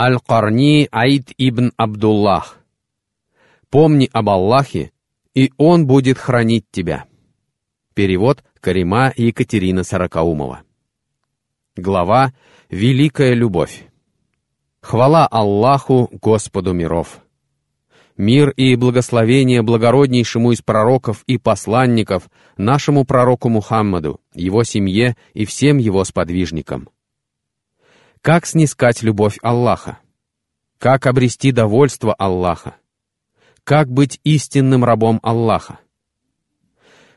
Аль-Карни Аид ибн Абдуллах. Помни об Аллахе, и Он будет хранить тебя. Перевод Карима Екатерина Сорокаумова. Глава «Великая любовь». Хвала Аллаху, Господу миров. Мир и благословение благороднейшему из пророков и посланников, нашему пророку Мухаммаду, его семье и всем его сподвижникам. Как снискать любовь Аллаха? Как обрести довольство Аллаха? Как быть истинным рабом Аллаха?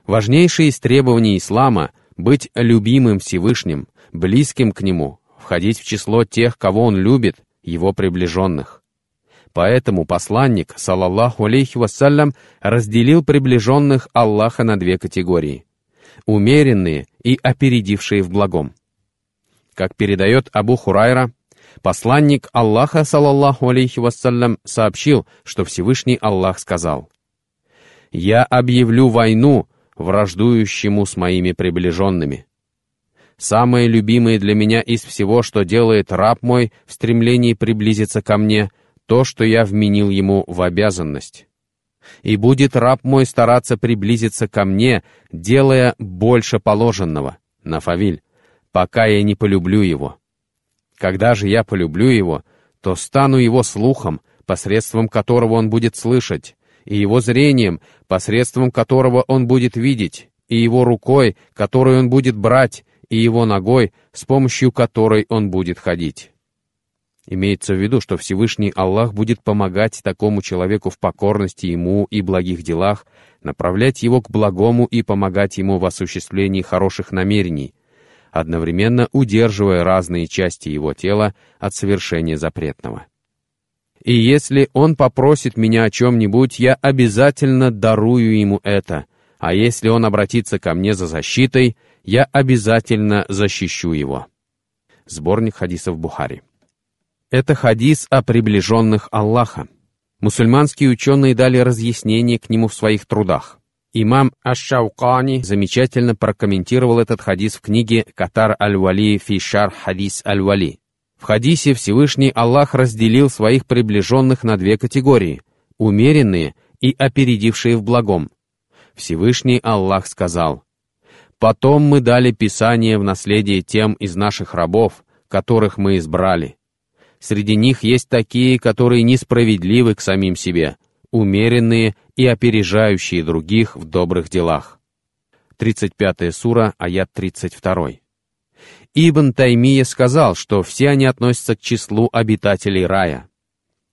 Важнейшее из требований ислама — быть любимым Всевышним, близким к Нему, входить в число тех, кого Он любит, его приближенных. Поэтому посланник, салаллаху алейхи вассалям, разделил приближенных Аллаха на две категории — умеренные и опередившие в благом. Как передает Абу Хурайра, посланник Аллаха, салаллаху алейхи вассалям, сообщил, что Всевышний Аллах сказал, «Я объявлю войну враждующему с моими приближенными». Самое любимое для меня из всего, что делает раб мой в стремлении приблизиться ко мне, то, что я вменил ему в обязанность. И будет раб мой стараться приблизиться ко мне, делая больше положенного, Нафавиль, пока я не полюблю его. Когда же я полюблю его, то стану его слухом, посредством которого он будет слышать, и его зрением, посредством которого он будет видеть, и его рукой, которую он будет брать, и его ногой, с помощью которой он будет ходить. Имеется в виду, что Всевышний Аллах будет помогать такому человеку в покорности ему и благих делах, направлять его к благому и помогать ему в осуществлении хороших намерений, одновременно удерживая разные части его тела от совершения запретного. И если он попросит меня о чем-нибудь, я обязательно дарую ему это, а если он обратится ко мне за защитой, я обязательно защищу его. Сборник хадисов Бухари. Это хадис о приближенных Аллаха. Мусульманские ученые дали разъяснение к нему в своих трудах. Имам Аш-Шаукани замечательно прокомментировал этот хадис в книге «Катар аль-Вали фишар хадис аль-Вали». В хадисе Всевышний Аллах разделил своих приближенных на две категории — умеренные и опередившие в благом. Всевышний Аллах сказал, «Потом мы дали Писание в наследие тем из наших рабов, которых мы избрали, Среди них есть такие, которые несправедливы к самим себе, умеренные и опережающие других в добрых делах. 35 сура, аят 32. Ибн Таймия сказал, что все они относятся к числу обитателей рая.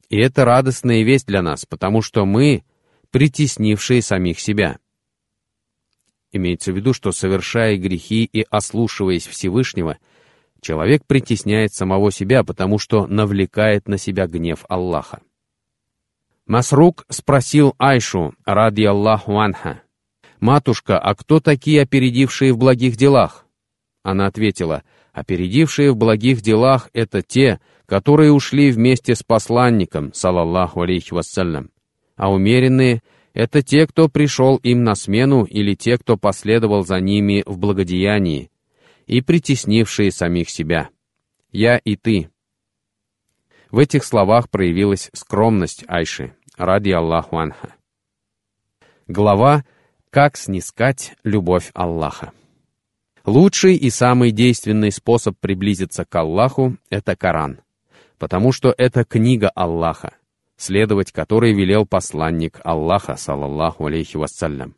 И это радостная весть для нас, потому что мы — притеснившие самих себя. Имеется в виду, что, совершая грехи и ослушиваясь Всевышнего — Человек притесняет самого себя, потому что навлекает на себя гнев Аллаха. Масрук спросил Айшу, ради Аллаху анха, «Матушка, а кто такие опередившие в благих делах?» Она ответила, «Опередившие в благих делах — это те, которые ушли вместе с посланником, салаллаху алейхи вассалям, а умеренные — это те, кто пришел им на смену или те, кто последовал за ними в благодеянии, и притеснившие самих себя. Я и ты. В этих словах проявилась скромность Айши, ради Аллаху Анха. Глава «Как снискать любовь Аллаха». Лучший и самый действенный способ приблизиться к Аллаху — это Коран, потому что это книга Аллаха, следовать которой велел посланник Аллаха, салаллаху алейхи вассалям.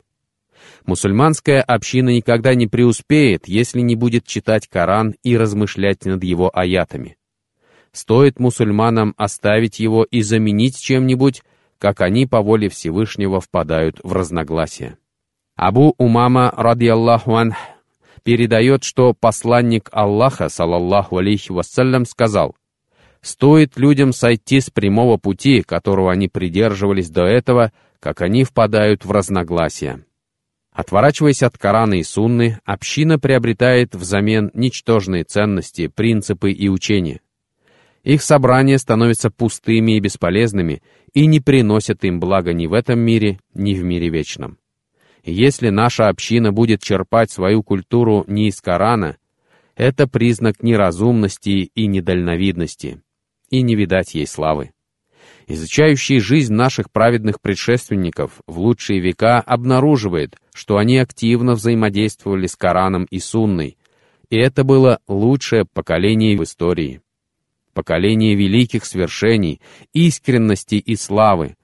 Мусульманская община никогда не преуспеет, если не будет читать Коран и размышлять над его аятами. Стоит мусульманам оставить его и заменить чем-нибудь, как они по воле Всевышнего впадают в разногласия. Абу Умама, радиаллаху анх, передает, что посланник Аллаха, салаллаху алейхи вассалям, сказал, «Стоит людям сойти с прямого пути, которого они придерживались до этого, как они впадают в разногласия». Отворачиваясь от Корана и Сунны, община приобретает взамен ничтожные ценности, принципы и учения. Их собрания становятся пустыми и бесполезными и не приносят им блага ни в этом мире, ни в мире вечном. Если наша община будет черпать свою культуру не из Корана, это признак неразумности и недальновидности. и не видать ей славы. Изучающий жизнь наших праведных предшественников в лучшие века обнаруживает, что они активно взаимодействовали с Кораном и Сунной, и это было лучшее поколение в истории. Поколение великих свершений, искренности и славы,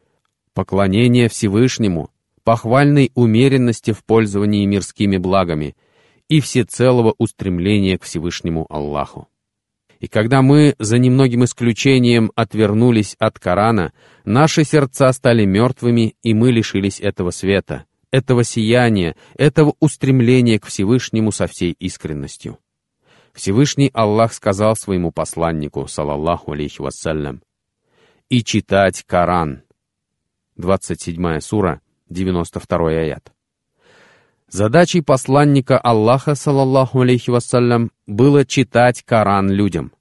поклонения Всевышнему, похвальной умеренности в пользовании мирскими благами и всецелого устремления к Всевышнему Аллаху. И когда мы, за немногим исключением, отвернулись от Корана, наши сердца стали мертвыми, и мы лишились этого света, этого сияния, этого устремления к Всевышнему со всей искренностью. Всевышний Аллах сказал своему посланнику, салаллаху алейхи вассалям, «И читать Коран». 27 сура, 92 аят. Задачей посланника Аллаха, салаллаху алейхи вассалям, было читать Коран людям.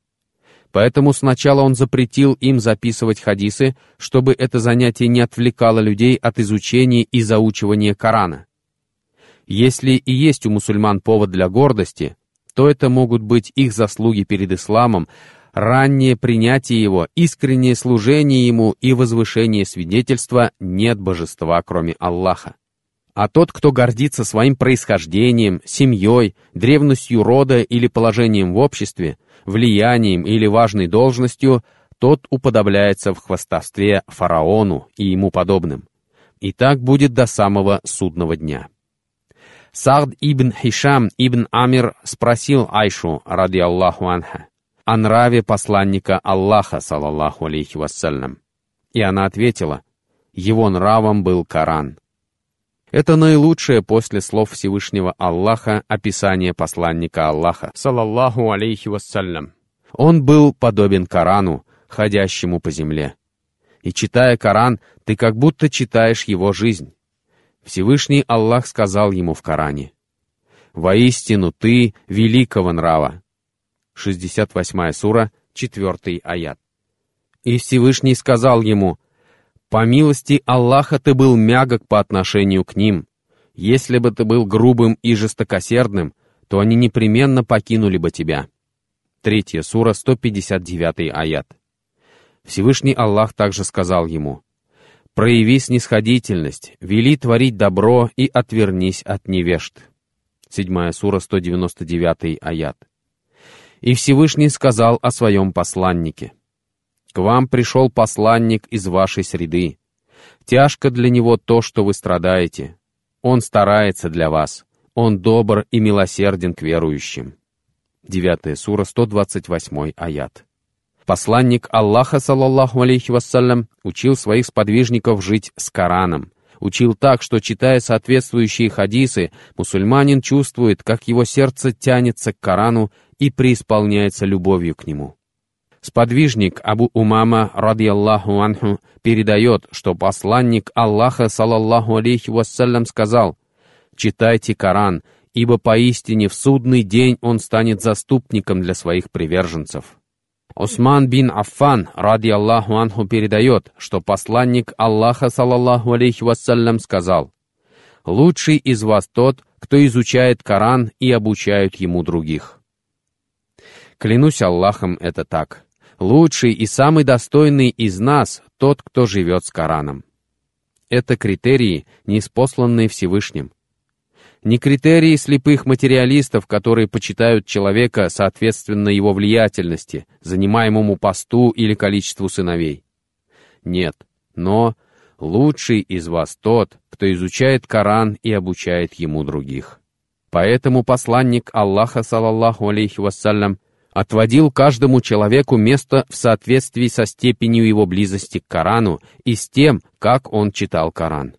Поэтому сначала он запретил им записывать хадисы, чтобы это занятие не отвлекало людей от изучения и заучивания Корана. Если и есть у мусульман повод для гордости, то это могут быть их заслуги перед исламом, раннее принятие его, искреннее служение ему и возвышение свидетельства «нет божества, кроме Аллаха». А тот, кто гордится своим происхождением, семьей, древностью рода или положением в обществе, влиянием или важной должностью, тот уподобляется в хвастовстве фараону и ему подобным. И так будет до самого судного дня. Саад ибн Хишам ибн Амир спросил Айшу, ради Аллаху анха, о нраве посланника Аллаха, салаллаху алейхи вассалям. И она ответила, его нравом был Коран. Это наилучшее после слов Всевышнего Аллаха описание посланника Аллаха, салаллаху алейхи вассалям. Он был подобен Корану, ходящему по земле. И читая Коран, ты как будто читаешь его жизнь. Всевышний Аллах сказал ему в Коране, «Воистину ты великого нрава». 68 сура, 4 аят. И Всевышний сказал ему, «По милости Аллаха ты был мягок по отношению к ним. Если бы ты был грубым и жестокосердным, то они непременно покинули бы тебя». Третья сура, 159 аят. Всевышний Аллах также сказал ему, Прояви снисходительность, вели творить добро и отвернись от невежд. 7 сура, 199 аят. И Всевышний сказал о своем посланнике. К вам пришел посланник из вашей среды. Тяжко для него то, что вы страдаете. Он старается для вас. Он добр и милосерден к верующим. 9 сура, 128 аят. Посланник Аллаха, саллаллаху алейхи вассалям, учил своих сподвижников жить с Кораном. Учил так, что, читая соответствующие хадисы, мусульманин чувствует, как его сердце тянется к Корану и преисполняется любовью к нему. Сподвижник Абу Умама, радиаллаху анху, передает, что посланник Аллаха, саллаллаху алейхи вассалям, сказал, «Читайте Коран, ибо поистине в судный день он станет заступником для своих приверженцев». Усман бин Аффан, ради Аллаху анху, передает, что посланник Аллаха, саллаллаху алейхи вассалям, сказал, «Лучший из вас тот, кто изучает Коран и обучает ему других». Клянусь Аллахом, это так. Лучший и самый достойный из нас тот, кто живет с Кораном. Это критерии, неспосланные Всевышним не критерии слепых материалистов, которые почитают человека соответственно его влиятельности, занимаемому посту или количеству сыновей. Нет, но лучший из вас тот, кто изучает Коран и обучает ему других. Поэтому посланник Аллаха, салаллаху алейхи вассалям, отводил каждому человеку место в соответствии со степенью его близости к Корану и с тем, как он читал Коран.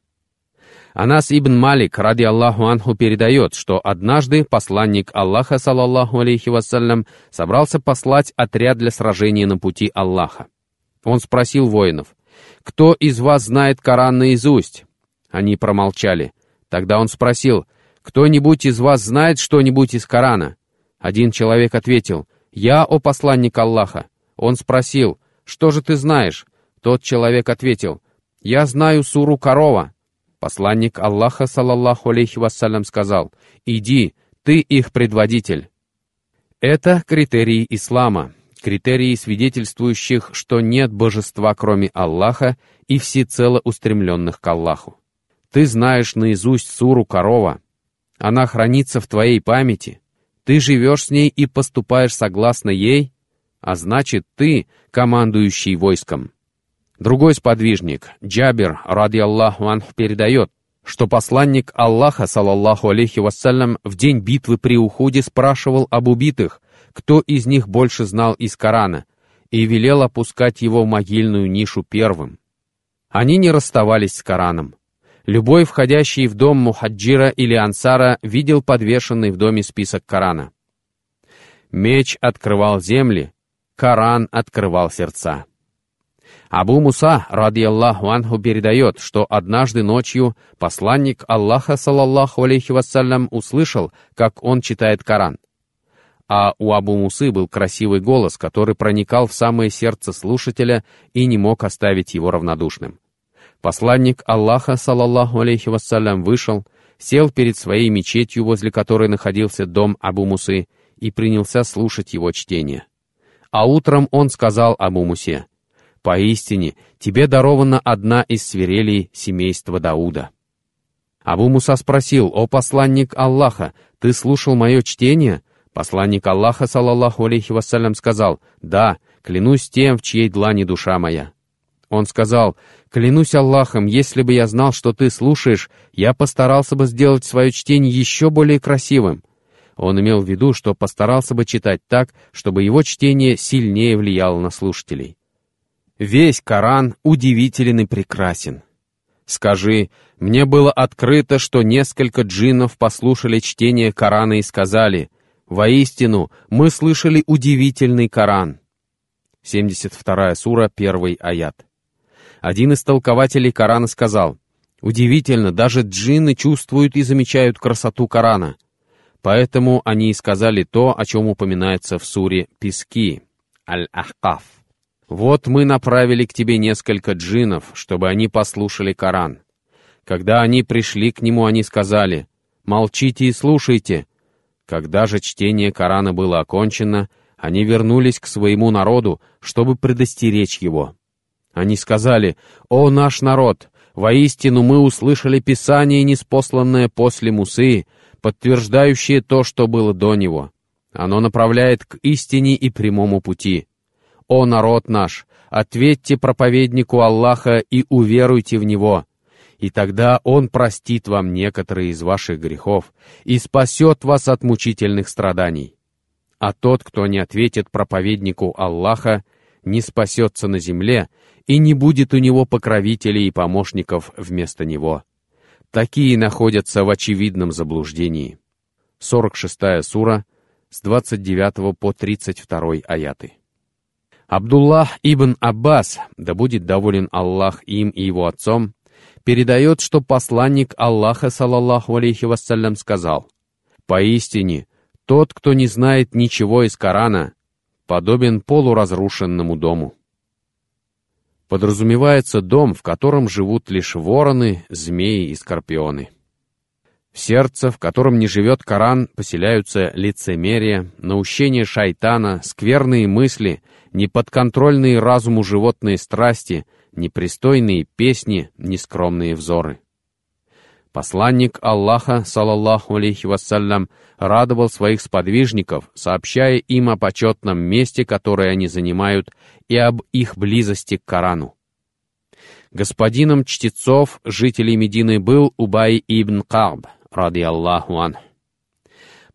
Анас ибн Малик, ради Аллаху Анху, передает, что однажды посланник Аллаха, салаллаху алейхи вассалям, собрался послать отряд для сражения на пути Аллаха. Он спросил воинов, «Кто из вас знает Коран наизусть?» Они промолчали. Тогда он спросил, «Кто-нибудь из вас знает что-нибудь из Корана?» Один человек ответил, «Я, о посланник Аллаха». Он спросил, «Что же ты знаешь?» Тот человек ответил, «Я знаю суру корова». Посланник Аллаха, салаллаху алейхи вассалям, сказал, «Иди, ты их предводитель». Это критерии ислама, критерии свидетельствующих, что нет божества, кроме Аллаха, и всецело устремленных к Аллаху. Ты знаешь наизусть суру корова. Она хранится в твоей памяти. Ты живешь с ней и поступаешь согласно ей, а значит, ты командующий войском. Другой сподвижник, Джабир, ради Аллаху анх, передает, что посланник Аллаха, салаллаху алейхи вассалям, в день битвы при уходе спрашивал об убитых, кто из них больше знал из Корана, и велел опускать его в могильную нишу первым. Они не расставались с Кораном. Любой, входящий в дом Мухаджира или Ансара, видел подвешенный в доме список Корана. Меч открывал земли, Коран открывал сердца. Абу Муса, ради Аллаху анху, передает, что однажды ночью посланник Аллаха, салаллаху алейхи вассалям, услышал, как он читает Коран. А у Абу Мусы был красивый голос, который проникал в самое сердце слушателя и не мог оставить его равнодушным. Посланник Аллаха, салаллаху алейхи вассалям, вышел, сел перед своей мечетью, возле которой находился дом Абу Мусы, и принялся слушать его чтение. А утром он сказал Абу Мусе, «Поистине, тебе дарована одна из свирелей семейства Дауда». Абу Муса спросил, «О посланник Аллаха, ты слушал мое чтение?» Посланник Аллаха, саллаллаху алейхи вассалям, сказал, «Да, клянусь тем, в чьей длани душа моя». Он сказал, «Клянусь Аллахом, если бы я знал, что ты слушаешь, я постарался бы сделать свое чтение еще более красивым». Он имел в виду, что постарался бы читать так, чтобы его чтение сильнее влияло на слушателей. Весь Коран удивителен и прекрасен. Скажи, мне было открыто, что несколько джиннов послушали чтение Корана и сказали, «Воистину, мы слышали удивительный Коран». 72 сура, 1 аят. Один из толкователей Корана сказал, «Удивительно, даже джинны чувствуют и замечают красоту Корана». Поэтому они и сказали то, о чем упоминается в суре «Пески» Аль-Ахкаф. «Вот мы направили к тебе несколько джинов, чтобы они послушали Коран. Когда они пришли к нему, они сказали, «Молчите и слушайте». Когда же чтение Корана было окончено, они вернулись к своему народу, чтобы предостеречь его. Они сказали, «О наш народ, воистину мы услышали Писание, неспосланное после Мусы, подтверждающее то, что было до него. Оно направляет к истине и прямому пути. О народ наш, ответьте проповеднику Аллаха и уверуйте в Него, и тогда Он простит вам некоторые из ваших грехов и спасет вас от мучительных страданий. А тот, кто не ответит проповеднику Аллаха, не спасется на земле, и не будет у него покровителей и помощников вместо него. Такие находятся в очевидном заблуждении. 46 сура, с 29 по 32 аяты. Абдуллах ибн Аббас, да будет доволен Аллах им и его отцом, передает, что посланник Аллаха, салаллаху алейхи вассалям, сказал, «Поистине, тот, кто не знает ничего из Корана, подобен полуразрушенному дому» подразумевается дом, в котором живут лишь вороны, змеи и скорпионы. В сердце, в котором не живет Коран, поселяются лицемерие, наущение шайтана, скверные мысли, неподконтрольные разуму животные страсти, непристойные песни, нескромные взоры. Посланник Аллаха, салаллаху алейхи вассалям, радовал своих сподвижников, сообщая им о почетном месте, которое они занимают, и об их близости к Корану. Господином чтецов, жителей Медины, был Убай ибн Каб, ради Аллаху ан.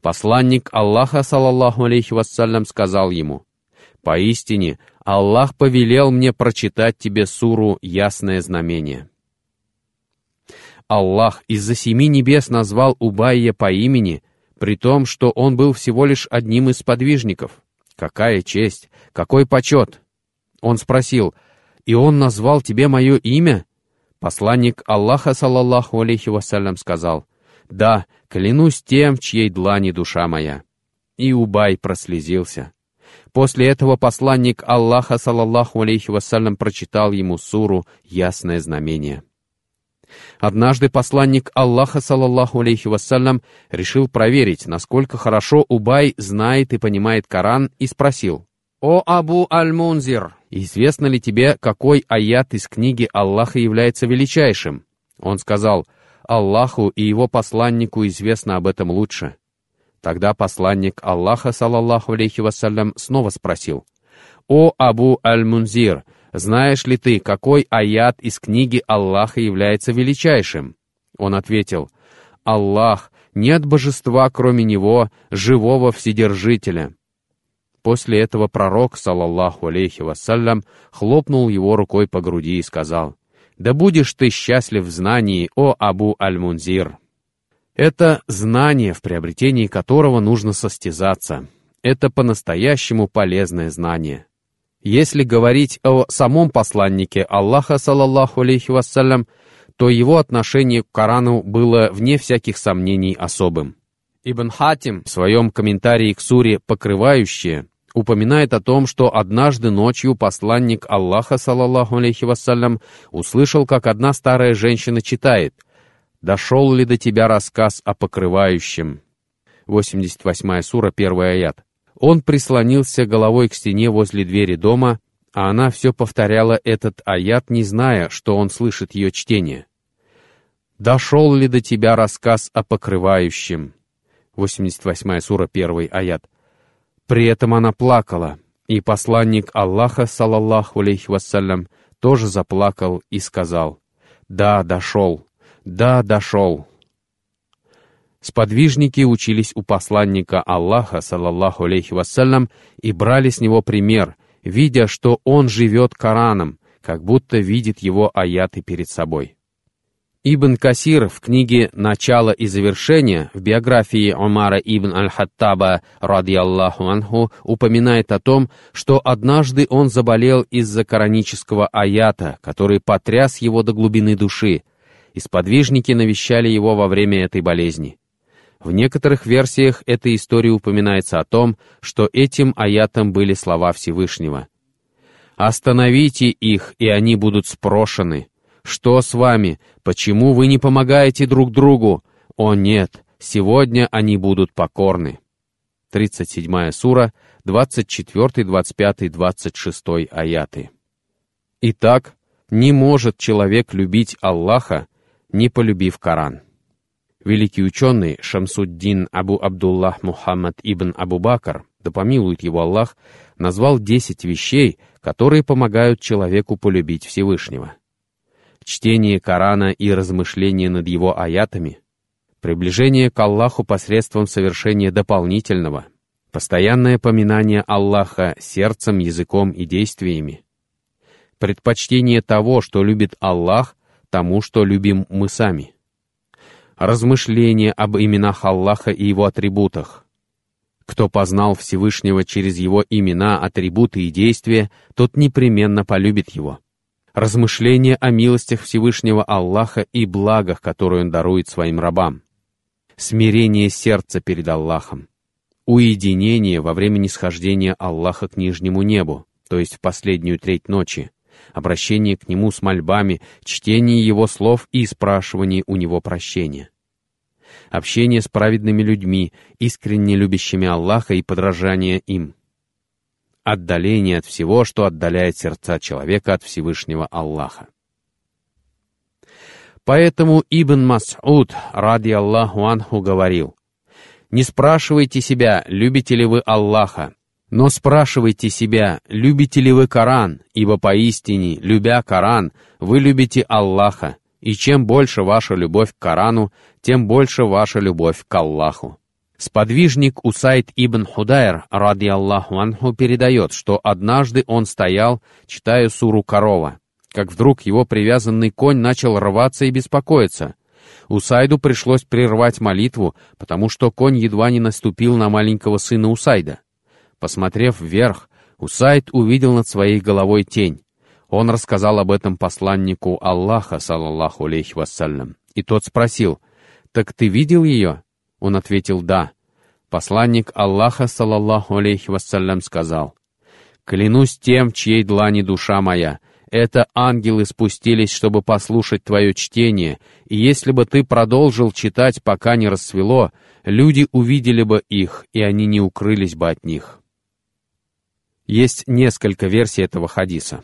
Посланник Аллаха, салаллаху алейхи вассалям, сказал ему, «Поистине, Аллах повелел мне прочитать тебе суру «Ясное знамение». Аллах из-за семи небес назвал Убайя по имени, при том, что он был всего лишь одним из подвижников. Какая честь! Какой почет! Он спросил, «И он назвал тебе мое имя?» Посланник Аллаха, саллаллаху алейхи вассалям, сказал, «Да, клянусь тем, в чьей длани душа моя». И Убай прослезился. После этого посланник Аллаха, саллаллаху алейхи вассалям, прочитал ему суру «Ясное знамение». Однажды посланник Аллаха, саллаллаху алейхи вассалям, решил проверить, насколько хорошо Убай знает и понимает Коран, и спросил, «О Абу Аль-Мунзир, известно ли тебе, какой аят из книги Аллаха является величайшим?» Он сказал, «Аллаху и его посланнику известно об этом лучше». Тогда посланник Аллаха, саллаллаху алейхи вассалям, снова спросил, «О Абу Аль-Мунзир, знаешь ли ты, какой аят из книги Аллаха является величайшим?» Он ответил, «Аллах, нет божества, кроме Него, живого Вседержителя». После этого пророк, саллаллаху алейхи вассалям, хлопнул его рукой по груди и сказал, «Да будешь ты счастлив в знании, о Абу Аль-Мунзир». Это знание, в приобретении которого нужно состязаться. Это по-настоящему полезное знание. Если говорить о самом посланнике Аллаха, саллаллаху алейхи вассалям, то его отношение к Корану было, вне всяких сомнений, особым. Ибн Хатим в своем комментарии к суре «Покрывающее» упоминает о том, что однажды ночью посланник Аллаха, саллаллаху алейхи вассалям, услышал, как одна старая женщина читает «Дошел ли до тебя рассказ о покрывающем?» 88 сура, 1 аят. Он прислонился головой к стене возле двери дома, а она все повторяла этот аят, не зная, что он слышит ее чтение. «Дошел ли до тебя рассказ о покрывающем?» 88 сура, 1 аят. При этом она плакала, и посланник Аллаха, салаллаху алейхи вассалям, тоже заплакал и сказал, «Да, дошел, да, дошел». Сподвижники учились у посланника Аллаха, салаллаху алейхи вассалям, и брали с него пример, видя, что он живет Кораном, как будто видит его аяты перед собой. Ибн Касир в книге «Начало и завершение» в биографии Умара ибн Аль-Хаттаба, радиаллаху анху, упоминает о том, что однажды он заболел из-за коранического аята, который потряс его до глубины души, и сподвижники навещали его во время этой болезни. В некоторых версиях этой истории упоминается о том, что этим аятом были слова Всевышнего. «Остановите их, и они будут спрошены. Что с вами? Почему вы не помогаете друг другу? О нет, сегодня они будут покорны». 37 сура, 24, 25, 26 аяты. Итак, не может человек любить Аллаха, не полюбив Коран. Великий ученый Шамсуддин Абу Абдуллах Мухаммад ибн Абу Бакр, да помилует его Аллах, назвал десять вещей, которые помогают человеку полюбить Всевышнего. Чтение Корана и размышление над его аятами, приближение к Аллаху посредством совершения дополнительного, постоянное поминание Аллаха сердцем, языком и действиями, предпочтение того, что любит Аллах, тому, что любим мы сами, размышления об именах Аллаха и его атрибутах. Кто познал Всевышнего через его имена, атрибуты и действия, тот непременно полюбит его. Размышления о милостях Всевышнего Аллаха и благах, которые он дарует своим рабам. Смирение сердца перед Аллахом. Уединение во время нисхождения Аллаха к нижнему небу, то есть в последнюю треть ночи обращение к Нему с мольбами, чтение Его слов и спрашивание у Него прощения. Общение с праведными людьми, искренне любящими Аллаха и подражание им. Отдаление от всего, что отдаляет сердца человека от Всевышнего Аллаха. Поэтому Ибн Мас'уд, ради Аллаху Анху, говорил, «Не спрашивайте себя, любите ли вы Аллаха, но спрашивайте себя, любите ли вы Коран, ибо поистине, любя Коран, вы любите Аллаха, и чем больше ваша любовь к Корану, тем больше ваша любовь к Аллаху. Сподвижник Усайд ибн Худайр, ради Аллаху анху, передает, что однажды он стоял, читая суру корова, как вдруг его привязанный конь начал рваться и беспокоиться. Усайду пришлось прервать молитву, потому что конь едва не наступил на маленького сына Усайда. Посмотрев вверх, Усайд увидел над своей головой тень. Он рассказал об этом посланнику Аллаха, саллаллаху алейхи вассалям. И тот спросил, «Так ты видел ее?» Он ответил, «Да». Посланник Аллаха, саллаллаху алейхи вассалям, сказал, «Клянусь тем, чьей длани душа моя, это ангелы спустились, чтобы послушать твое чтение, и если бы ты продолжил читать, пока не рассвело, люди увидели бы их, и они не укрылись бы от них». Есть несколько версий этого хадиса.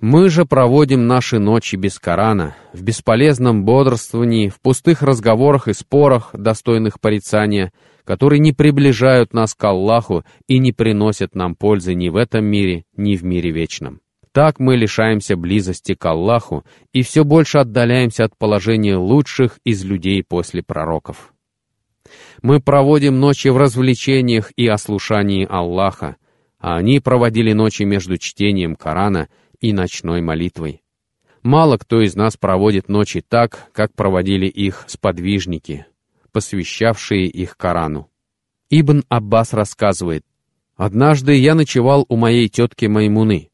Мы же проводим наши ночи без Корана, в бесполезном бодрствовании, в пустых разговорах и спорах, достойных порицания, которые не приближают нас к Аллаху и не приносят нам пользы ни в этом мире, ни в мире вечном. Так мы лишаемся близости к Аллаху и все больше отдаляемся от положения лучших из людей после пророков. Мы проводим ночи в развлечениях и ослушании Аллаха, а они проводили ночи между чтением Корана и ночной молитвой. Мало кто из нас проводит ночи так, как проводили их сподвижники, посвящавшие их Корану. Ибн Аббас рассказывает, «Однажды я ночевал у моей тетки Маймуны.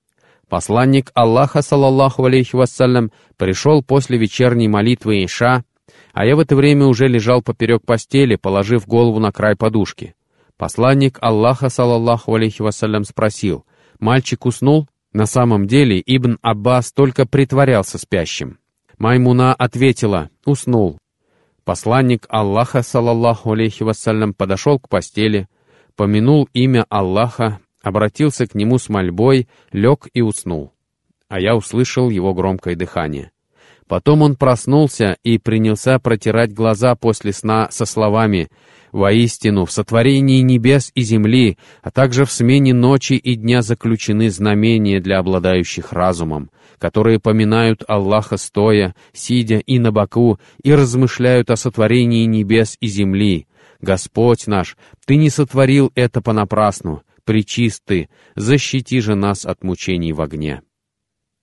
Посланник Аллаха, саллаллаху алейхи вассалям, пришел после вечерней молитвы Иша, а я в это время уже лежал поперек постели, положив голову на край подушки. Посланник Аллаха, саллаллаху алейхи вассалям, спросил, «Мальчик уснул?» На самом деле Ибн Аббас только притворялся спящим. Маймуна ответила, уснул. Посланник Аллаха, саллаллаху алейхи вассалям, подошел к постели, помянул имя Аллаха, обратился к нему с мольбой, лег и уснул. А я услышал его громкое дыхание. Потом он проснулся и принялся протирать глаза после сна со словами Воистину, в сотворении небес и земли, а также в смене ночи и дня заключены знамения для обладающих разумом, которые поминают Аллаха стоя, сидя и на боку, и размышляют о сотворении небес и земли. Господь наш, Ты не сотворил это понапрасну, причисты, защити же нас от мучений в огне.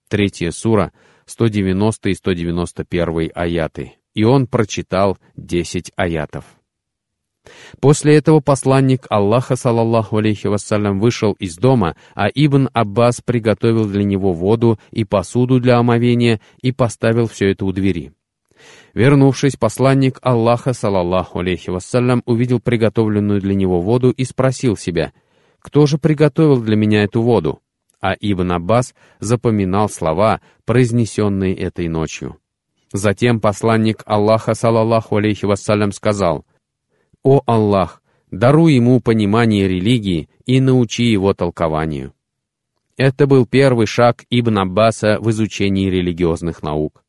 Третья сура, 190 и 191 аяты. И он прочитал 10 аятов. После этого посланник Аллаха, саллаллаху алейхи вассалям, вышел из дома, а Ибн Аббас приготовил для него воду и посуду для омовения и поставил все это у двери. Вернувшись, посланник Аллаха, саллаллаху алейхи вассалям, увидел приготовленную для него воду и спросил себя, «Кто же приготовил для меня эту воду?» А Ибн Аббас запоминал слова, произнесенные этой ночью. Затем посланник Аллаха, саллаллаху алейхи вассалям, сказал, «О Аллах, даруй ему понимание религии и научи его толкованию». Это был первый шаг Ибн Аббаса в изучении религиозных наук.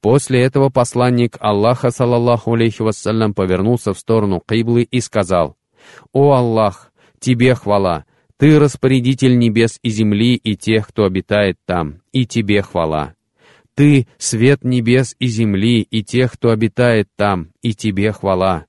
После этого посланник Аллаха, саллаллаху алейхи вассалям, повернулся в сторону Киблы и сказал, «О Аллах, Тебе хвала, Ты распорядитель небес и земли и тех, кто обитает там, и Тебе хвала. Ты — свет небес и земли и тех, кто обитает там, и Тебе хвала.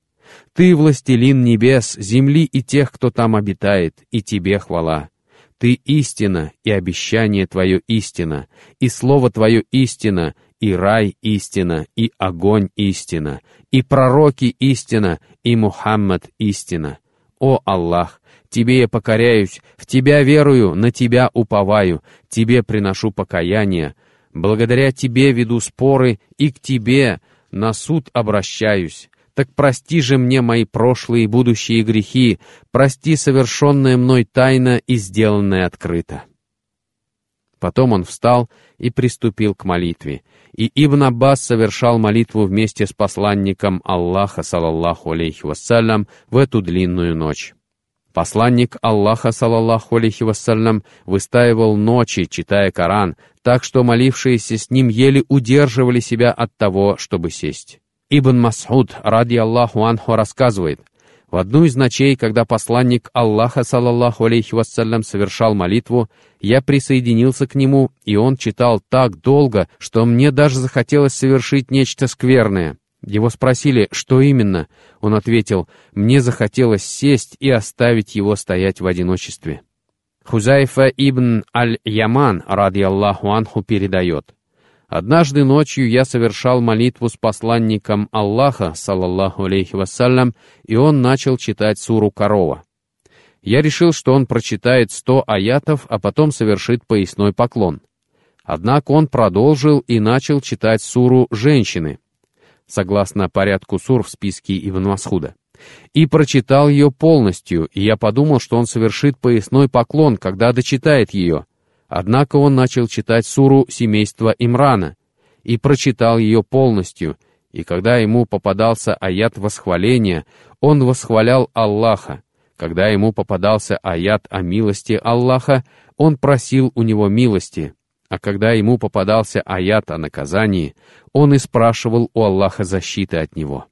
Ты властелин небес, земли и тех, кто там обитает, и тебе хвала. Ты истина, и обещание твое истина, и слово твое истина, и рай истина, и огонь истина, и пророки истина, и Мухаммад истина. О Аллах, Тебе я покоряюсь, в Тебя верую, на Тебя уповаю, Тебе приношу покаяние, благодаря Тебе веду споры и к Тебе на суд обращаюсь. Так прости же мне мои прошлые и будущие грехи, прости совершенное мной тайно и сделанное открыто». Потом он встал и приступил к молитве, и Ибн Аббас совершал молитву вместе с посланником Аллаха, салаллаху алейхи вассалям, в эту длинную ночь. Посланник Аллаха, салаллаху алейхи вассалям, выстаивал ночи, читая Коран, так что молившиеся с ним еле удерживали себя от того, чтобы сесть. Ибн Мас'уд, ради Аллаху анху, рассказывает, в одну из ночей, когда посланник Аллаха, салаллаху алейхи вассалям, совершал молитву, я присоединился к нему, и он читал так долго, что мне даже захотелось совершить нечто скверное. Его спросили, что именно. Он ответил, мне захотелось сесть и оставить его стоять в одиночестве. Хузайфа ибн аль-Яман, ради Аллаху анху, передает, Однажды ночью я совершал молитву с посланником Аллаха, салаллаху алейхи вассалям, и он начал читать суру Корова. Я решил, что он прочитает сто аятов, а потом совершит поясной поклон. Однако он продолжил и начал читать суру «Женщины», согласно порядку сур в списке Ибн Масхуда, и прочитал ее полностью, и я подумал, что он совершит поясной поклон, когда дочитает ее — Однако он начал читать суру семейства Имрана и прочитал ее полностью, и когда ему попадался аят восхваления, он восхвалял Аллаха, Когда ему попадался аят о милости Аллаха, он просил у него милости, а когда ему попадался аят о наказании, он и спрашивал у Аллаха защиты от него.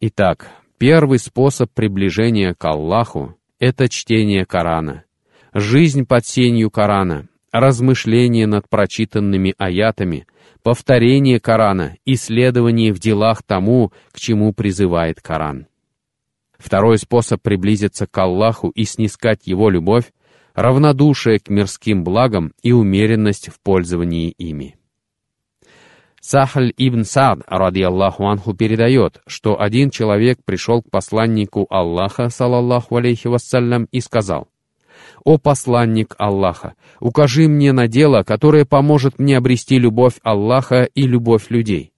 Итак, первый способ приближения к Аллаху — это чтение Корана, жизнь под сенью Корана, размышление над прочитанными аятами, повторение Корана, исследование в делах тому, к чему призывает Коран. Второй способ приблизиться к Аллаху и снискать Его любовь — равнодушие к мирским благам и умеренность в пользовании ими. Сахаль ибн Сад, ради Аллаху анху, передает, что один человек пришел к посланнику Аллаха, салаллаху алейхи вассалям, и сказал, «О посланник Аллаха, укажи мне на дело, которое поможет мне обрести любовь Аллаха и любовь людей».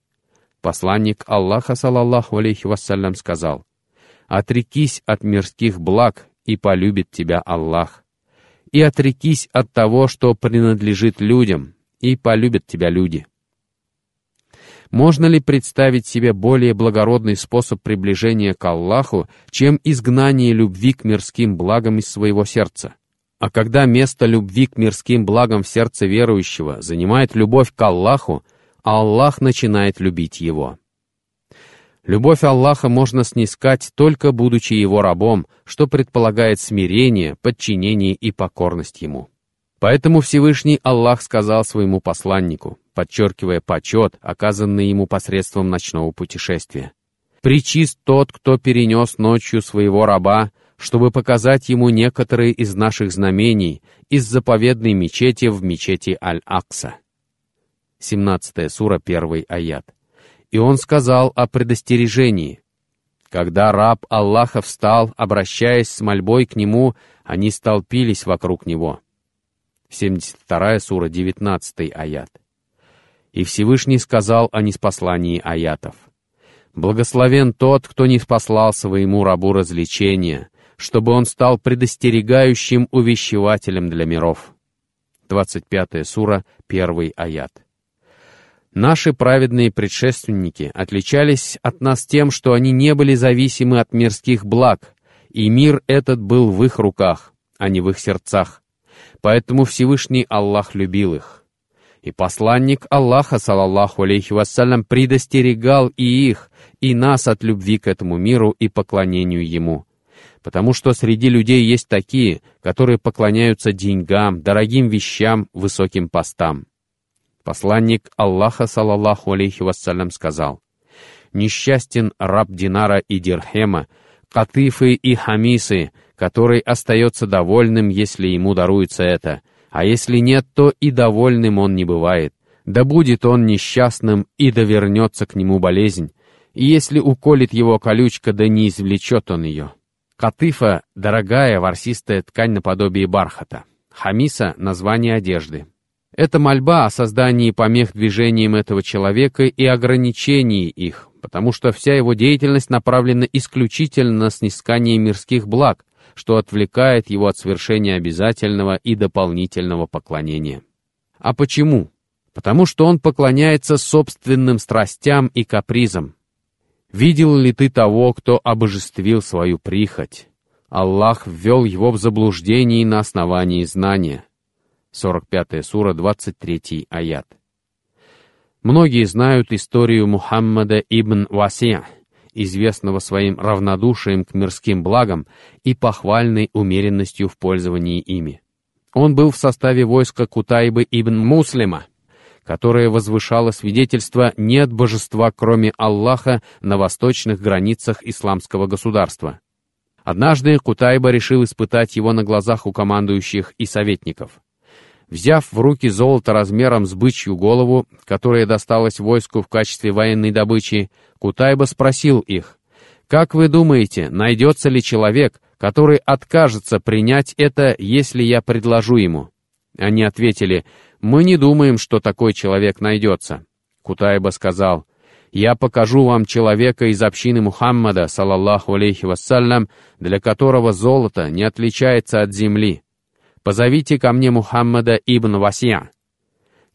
Посланник Аллаха, салаллаху алейхи вассалям, сказал, «Отрекись от мирских благ, и полюбит тебя Аллах. И отрекись от того, что принадлежит людям, и полюбят тебя люди». Можно ли представить себе более благородный способ приближения к Аллаху, чем изгнание любви к мирским благам из своего сердца? А когда место любви к мирским благам в сердце верующего занимает любовь к Аллаху, Аллах начинает любить его. Любовь Аллаха можно снискать только будучи его рабом, что предполагает смирение, подчинение и покорность ему. Поэтому Всевышний Аллах сказал своему посланнику, подчеркивая почет, оказанный ему посредством ночного путешествия. «Причист тот, кто перенес ночью своего раба, чтобы показать ему некоторые из наших знамений из заповедной мечети в мечети Аль-Акса». 17 сура, 1 аят. И он сказал о предостережении. Когда раб Аллаха встал, обращаясь с мольбой к нему, они столпились вокруг него. 72 сура, 19 аят. И Всевышний сказал о неспослании аятов. «Благословен тот, кто не спаслал своему рабу развлечения, чтобы он стал предостерегающим увещевателем для миров». 25 сура, 1 аят. Наши праведные предшественники отличались от нас тем, что они не были зависимы от мирских благ, и мир этот был в их руках, а не в их сердцах. Поэтому Всевышний Аллах любил их. И посланник Аллаха, салаллаху алейхи вассалям, предостерегал и их, и нас от любви к этому миру и поклонению ему. Потому что среди людей есть такие, которые поклоняются деньгам, дорогим вещам, высоким постам. Посланник Аллаха, салаллаху алейхи вассалям, сказал, «Несчастен раб Динара и Дирхема, Катыфы и Хамисы, который остается довольным, если ему даруется это, а если нет, то и довольным он не бывает. Да будет он несчастным, и да вернется к нему болезнь, и если уколет его колючка, да не извлечет он ее. Катыфа — дорогая ворсистая ткань наподобие бархата. Хамиса — название одежды. Это мольба о создании помех движениям этого человека и ограничении их, потому что вся его деятельность направлена исключительно на снискание мирских благ, что отвлекает его от совершения обязательного и дополнительного поклонения. А почему? Потому что он поклоняется собственным страстям и капризам. Видел ли ты того, кто обожествил свою прихоть? Аллах ввел его в заблуждение на основании знания. 45 сура, 23 аят. Многие знают историю Мухаммада ибн Васия, известного своим равнодушием к мирским благам и похвальной умеренностью в пользовании ими. Он был в составе войска Кутайбы ибн Муслима, которое возвышало свидетельство «нет божества, кроме Аллаха» на восточных границах исламского государства. Однажды Кутайба решил испытать его на глазах у командующих и советников. Взяв в руки золото размером с бычью голову, которое досталось войску в качестве военной добычи, Кутайба спросил их, «Как вы думаете, найдется ли человек, который откажется принять это, если я предложу ему?» Они ответили, «Мы не думаем, что такой человек найдется». Кутайба сказал, «Я покажу вам человека из общины Мухаммада, салаллаху алейхи вассалям, для которого золото не отличается от земли. Позовите ко мне Мухаммада ибн Васия».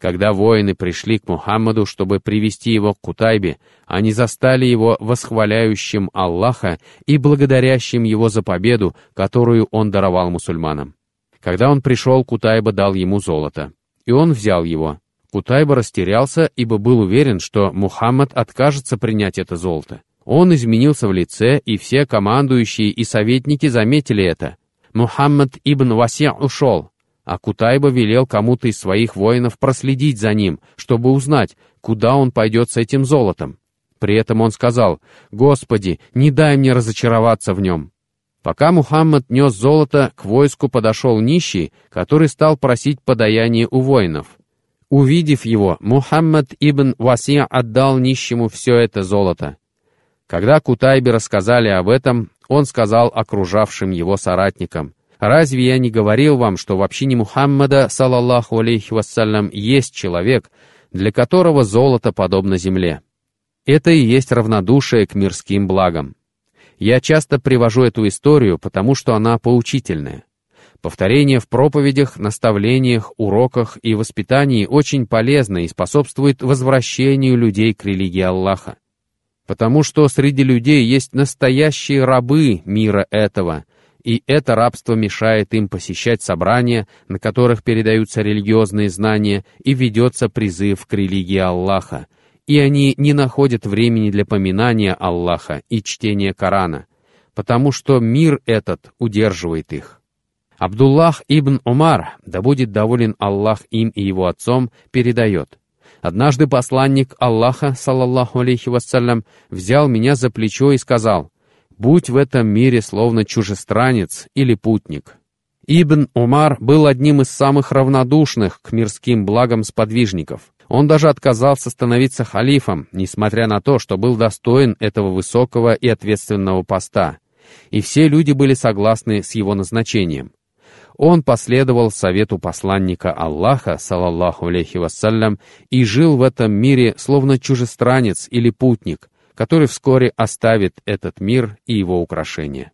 Когда воины пришли к Мухаммаду, чтобы привести его к Кутайбе, они застали его восхваляющим Аллаха и благодарящим его за победу, которую он даровал мусульманам. Когда он пришел, Кутайба дал ему золото, и он взял его. Кутайба растерялся, ибо был уверен, что Мухаммад откажется принять это золото. Он изменился в лице, и все командующие и советники заметили это. Мухаммад ибн Васи ушел, а Кутайба велел кому-то из своих воинов проследить за ним, чтобы узнать, куда он пойдет с этим золотом. При этом он сказал, «Господи, не дай мне разочароваться в нем». Пока Мухаммад нес золото, к войску подошел нищий, который стал просить подаяние у воинов. Увидев его, Мухаммад ибн Васия отдал нищему все это золото. Когда Кутайбе рассказали об этом, он сказал окружавшим его соратникам, Разве я не говорил вам, что в общине Мухаммада, салаллаху алейхи вассалям, есть человек, для которого золото подобно земле? Это и есть равнодушие к мирским благам. Я часто привожу эту историю, потому что она поучительная. Повторение в проповедях, наставлениях, уроках и воспитании очень полезно и способствует возвращению людей к религии Аллаха. Потому что среди людей есть настоящие рабы мира этого, и это рабство мешает им посещать собрания, на которых передаются религиозные знания и ведется призыв к религии Аллаха, и они не находят времени для поминания Аллаха и чтения Корана, потому что мир этот удерживает их. Абдуллах ибн Умар, да будет доволен Аллах им и его отцом, передает. Однажды посланник Аллаха, саллаллаху алейхи вассалям, взял меня за плечо и сказал, будь в этом мире словно чужестранец или путник. Ибн Умар был одним из самых равнодушных к мирским благам сподвижников. Он даже отказался становиться халифом, несмотря на то, что был достоин этого высокого и ответственного поста. И все люди были согласны с его назначением. Он последовал совету посланника Аллаха, салаллаху алейхи вассалям, и жил в этом мире словно чужестранец или путник, который вскоре оставит этот мир и его украшения.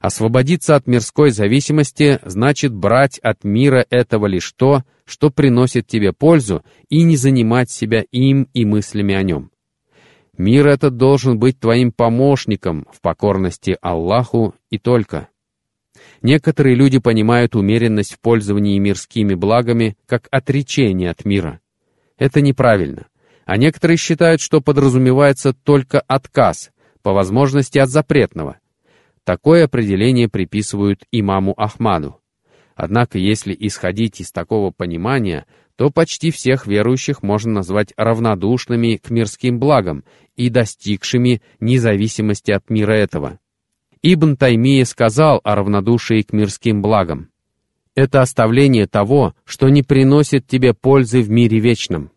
Освободиться от мирской зависимости значит брать от мира этого лишь то, что приносит тебе пользу, и не занимать себя им и мыслями о нем. Мир этот должен быть твоим помощником в покорности Аллаху и только. Некоторые люди понимают умеренность в пользовании мирскими благами как отречение от мира. Это неправильно а некоторые считают, что подразумевается только отказ, по возможности от запретного. Такое определение приписывают имаму Ахмаду. Однако, если исходить из такого понимания, то почти всех верующих можно назвать равнодушными к мирским благам и достигшими независимости от мира этого. Ибн Таймия сказал о равнодушии к мирским благам. Это оставление того, что не приносит тебе пользы в мире вечном.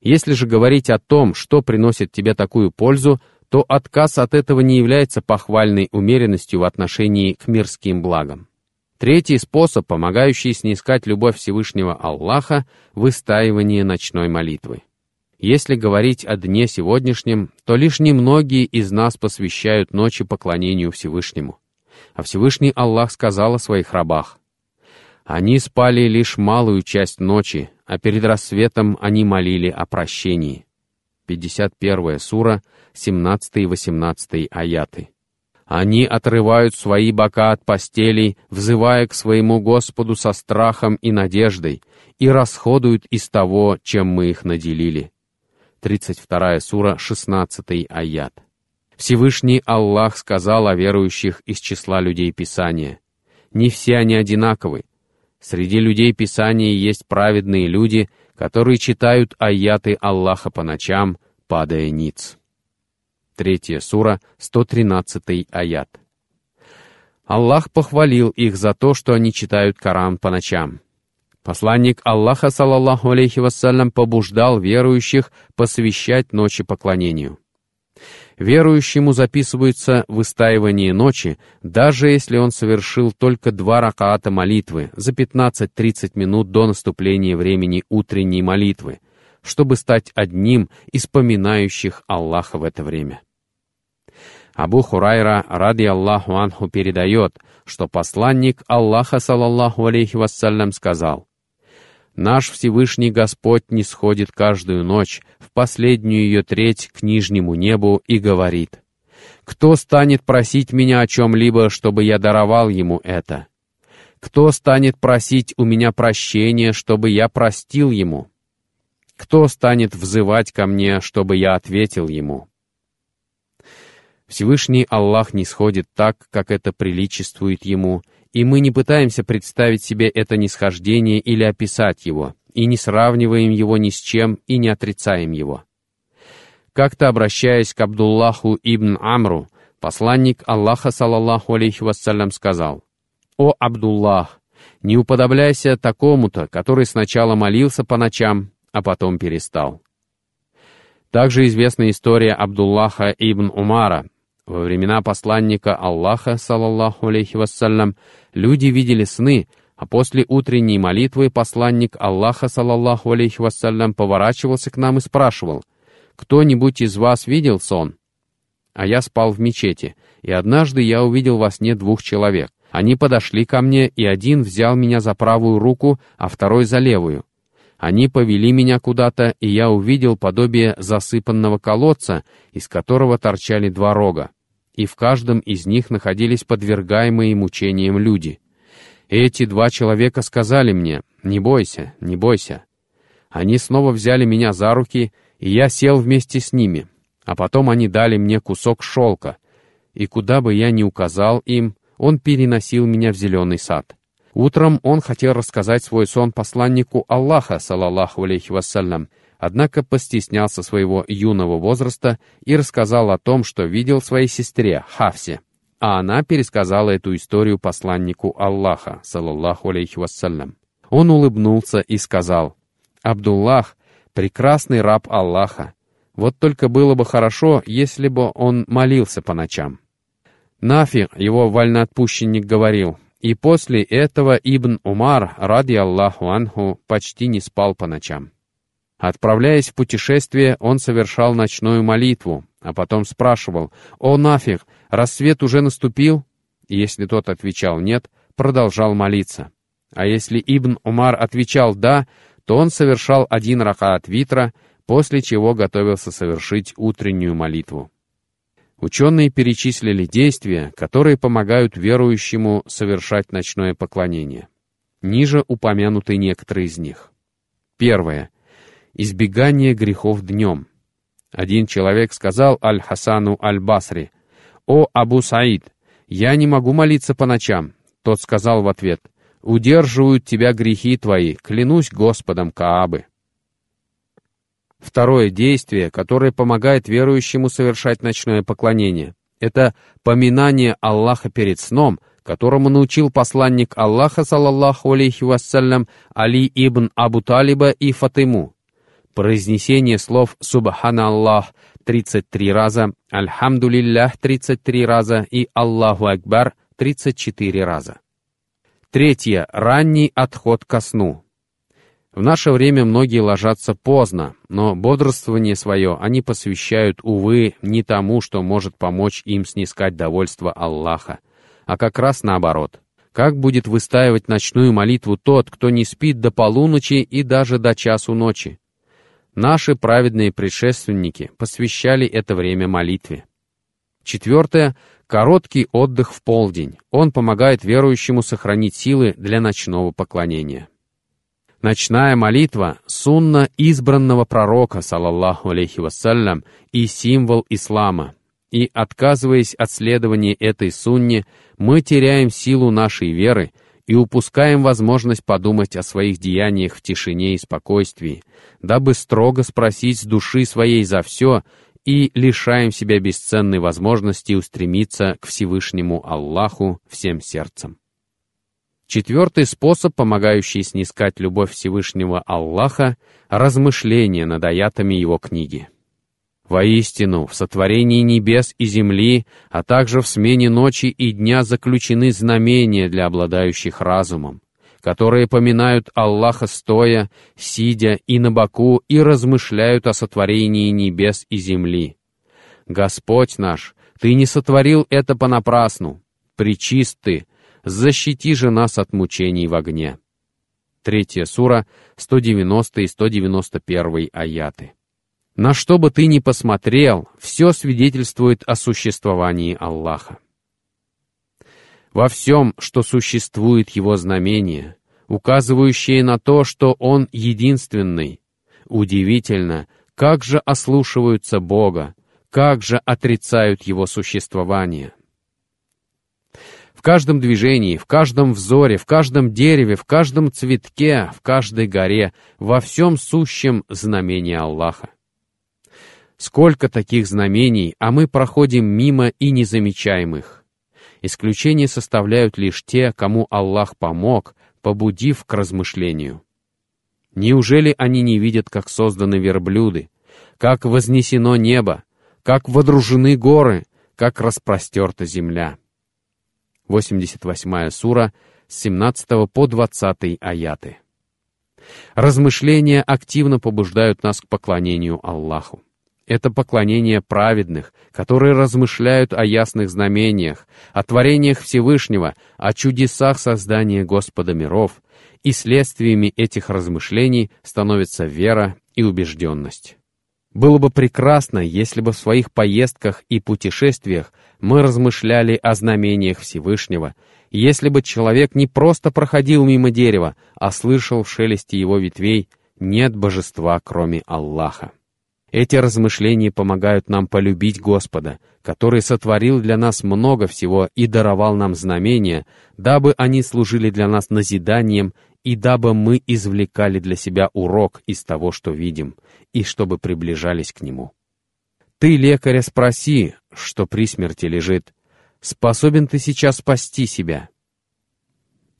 Если же говорить о том, что приносит тебе такую пользу, то отказ от этого не является похвальной умеренностью в отношении к мирским благам. Третий способ, помогающий снискать любовь Всевышнего Аллаха – выстаивание ночной молитвы. Если говорить о дне сегодняшнем, то лишь немногие из нас посвящают ночи поклонению Всевышнему. А Всевышний Аллах сказал о своих рабах. «Они спали лишь малую часть ночи, а перед рассветом они молили о прощении. 51 сура, 17 и 18 аяты. Они отрывают свои бока от постелей, взывая к своему Господу со страхом и надеждой, и расходуют из того, чем мы их наделили. 32 сура, 16 аят. Всевышний Аллах сказал о верующих из числа людей Писания. Не все они одинаковы, Среди людей Писания есть праведные люди, которые читают аяты Аллаха по ночам, падая ниц. Третья сура, 113 аят. Аллах похвалил их за то, что они читают Коран по ночам. Посланник Аллаха, саллаллаху алейхи вассалям, побуждал верующих посвящать ночи поклонению. Верующему записывается выстаивание ночи, даже если он совершил только два ракаата молитвы за 15-30 минут до наступления времени утренней молитвы, чтобы стать одним из поминающих Аллаха в это время. Абу Хурайра, ради Аллаху Анху, передает, что посланник Аллаха, салаллаху алейхи вассалям, сказал, Наш Всевышний Господь не сходит каждую ночь в последнюю ее треть к нижнему небу и говорит, «Кто станет просить меня о чем-либо, чтобы я даровал ему это? Кто станет просить у меня прощения, чтобы я простил ему? Кто станет взывать ко мне, чтобы я ответил ему?» Всевышний Аллах не сходит так, как это приличествует Ему, и мы не пытаемся представить себе это нисхождение или описать его, и не сравниваем его ни с чем и не отрицаем его. Как-то обращаясь к Абдуллаху ибн Амру, посланник Аллаха, саллаллаху алейхи вассалям, сказал, «О Абдуллах, не уподобляйся такому-то, который сначала молился по ночам, а потом перестал». Также известна история Абдуллаха ибн Умара, во времена посланника Аллаха, салаллаху алейхи вассалям, люди видели сны, а после утренней молитвы посланник Аллаха, салаллаху алейхи вассалям, поворачивался к нам и спрашивал, «Кто-нибудь из вас видел сон?» А я спал в мечети, и однажды я увидел во сне двух человек. Они подошли ко мне, и один взял меня за правую руку, а второй за левую. Они повели меня куда-то, и я увидел подобие засыпанного колодца, из которого торчали два рога. И в каждом из них находились подвергаемые мучениям люди. Эти два человека сказали мне, «Не бойся, не бойся». Они снова взяли меня за руки, и я сел вместе с ними, а потом они дали мне кусок шелка, и куда бы я ни указал им, он переносил меня в зеленый сад. Утром он хотел рассказать свой сон посланнику Аллаха, салаллаху алейхи вассалям, однако постеснялся своего юного возраста и рассказал о том, что видел своей сестре Хавсе, а она пересказала эту историю посланнику Аллаха, салаллаху алейхи вассалям. Он улыбнулся и сказал, «Абдуллах — прекрасный раб Аллаха. Вот только было бы хорошо, если бы он молился по ночам». Нафи, его вольноотпущенник, говорил, и после этого Ибн Умар, ради Аллаху Анху, почти не спал по ночам. Отправляясь в путешествие, он совершал ночную молитву, а потом спрашивал, «О, нафиг, рассвет уже наступил?» Если тот отвечал «нет», продолжал молиться. А если Ибн Умар отвечал «да», то он совершал один ракаат витра, после чего готовился совершить утреннюю молитву. Ученые перечислили действия, которые помогают верующему совершать ночное поклонение. Ниже упомянуты некоторые из них. Первое. Избегание грехов днем. Один человек сказал Аль-Хасану Аль-Басри, «О, Абу Саид, я не могу молиться по ночам». Тот сказал в ответ, «Удерживают тебя грехи твои, клянусь Господом Каабы». Второе действие, которое помогает верующему совершать ночное поклонение, это поминание Аллаха перед сном, которому научил посланник Аллаха, саллаллаху алейхи вассалям, Али ибн Абу Талиба и Фатиму. Произнесение слов «Субхана Аллах» 33 раза, «Альхамдулиллях» 33 раза и «Аллаху Акбар» 34 раза. Третье. Ранний отход ко сну. В наше время многие ложатся поздно, но бодрствование свое они посвящают, увы, не тому, что может помочь им снискать довольство Аллаха, а как раз наоборот. Как будет выстаивать ночную молитву тот, кто не спит до полуночи и даже до часу ночи? Наши праведные предшественники посвящали это время молитве. Четвертое — короткий отдых в полдень. Он помогает верующему сохранить силы для ночного поклонения. Ночная молитва — сунна избранного пророка, салаллаху алейхи вассалям, и символ ислама. И, отказываясь от следования этой сунне, мы теряем силу нашей веры и упускаем возможность подумать о своих деяниях в тишине и спокойствии, дабы строго спросить с души своей за все и лишаем себя бесценной возможности устремиться к Всевышнему Аллаху всем сердцем. Четвертый способ, помогающий снискать любовь Всевышнего Аллаха — размышление над аятами его книги. Воистину, в сотворении небес и земли, а также в смене ночи и дня заключены знамения для обладающих разумом, которые поминают Аллаха стоя, сидя и на боку и размышляют о сотворении небес и земли. Господь наш, Ты не сотворил это понапрасну. Причист Ты, защити же нас от мучений в огне». Третья сура, 190 и 191 аяты. На что бы ты ни посмотрел, все свидетельствует о существовании Аллаха. Во всем, что существует Его знамение, указывающие на то, что Он единственный. Удивительно, как же ослушиваются Бога, как же отрицают Его существование. В каждом движении, в каждом взоре, в каждом дереве, в каждом цветке, в каждой горе, во всем сущем знамение Аллаха. Сколько таких знамений, а мы проходим мимо и не замечаем их. Исключение составляют лишь те, кому Аллах помог, побудив к размышлению. Неужели они не видят, как созданы верблюды, как вознесено небо, как водружены горы, как распростерта земля? 88 сура, с 17 по 20 аяты. Размышления активно побуждают нас к поклонению Аллаху. Это поклонение праведных, которые размышляют о ясных знамениях, о творениях Всевышнего, о чудесах создания Господа миров, и следствиями этих размышлений становится вера и убежденность. Было бы прекрасно, если бы в своих поездках и путешествиях мы размышляли о знамениях Всевышнего, если бы человек не просто проходил мимо дерева, а слышал в шелесте его ветвей «нет божества, кроме Аллаха». Эти размышления помогают нам полюбить Господа, который сотворил для нас много всего и даровал нам знамения, дабы они служили для нас назиданием и дабы мы извлекали для себя урок из того, что видим, и чтобы приближались к Нему. Ты, лекаря, спроси, что при смерти лежит, способен ты сейчас спасти себя?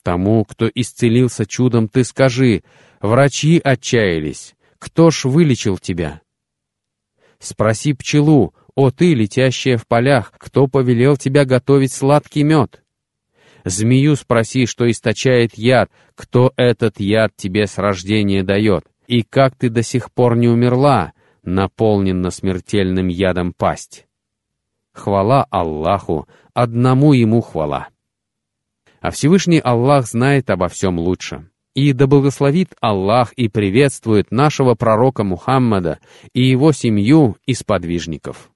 Тому, кто исцелился чудом, ты скажи, врачи отчаялись, кто ж вылечил тебя? Спроси пчелу, о ты, летящая в полях, кто повелел тебя готовить сладкий мед? Змею спроси, что источает яд, кто этот яд тебе с рождения дает, и как ты до сих пор не умерла, наполнена смертельным ядом пасть. Хвала Аллаху, одному Ему хвала. А Всевышний Аллах знает обо всем лучше. И да благословит Аллах и приветствует нашего пророка Мухаммада и его семью и сподвижников.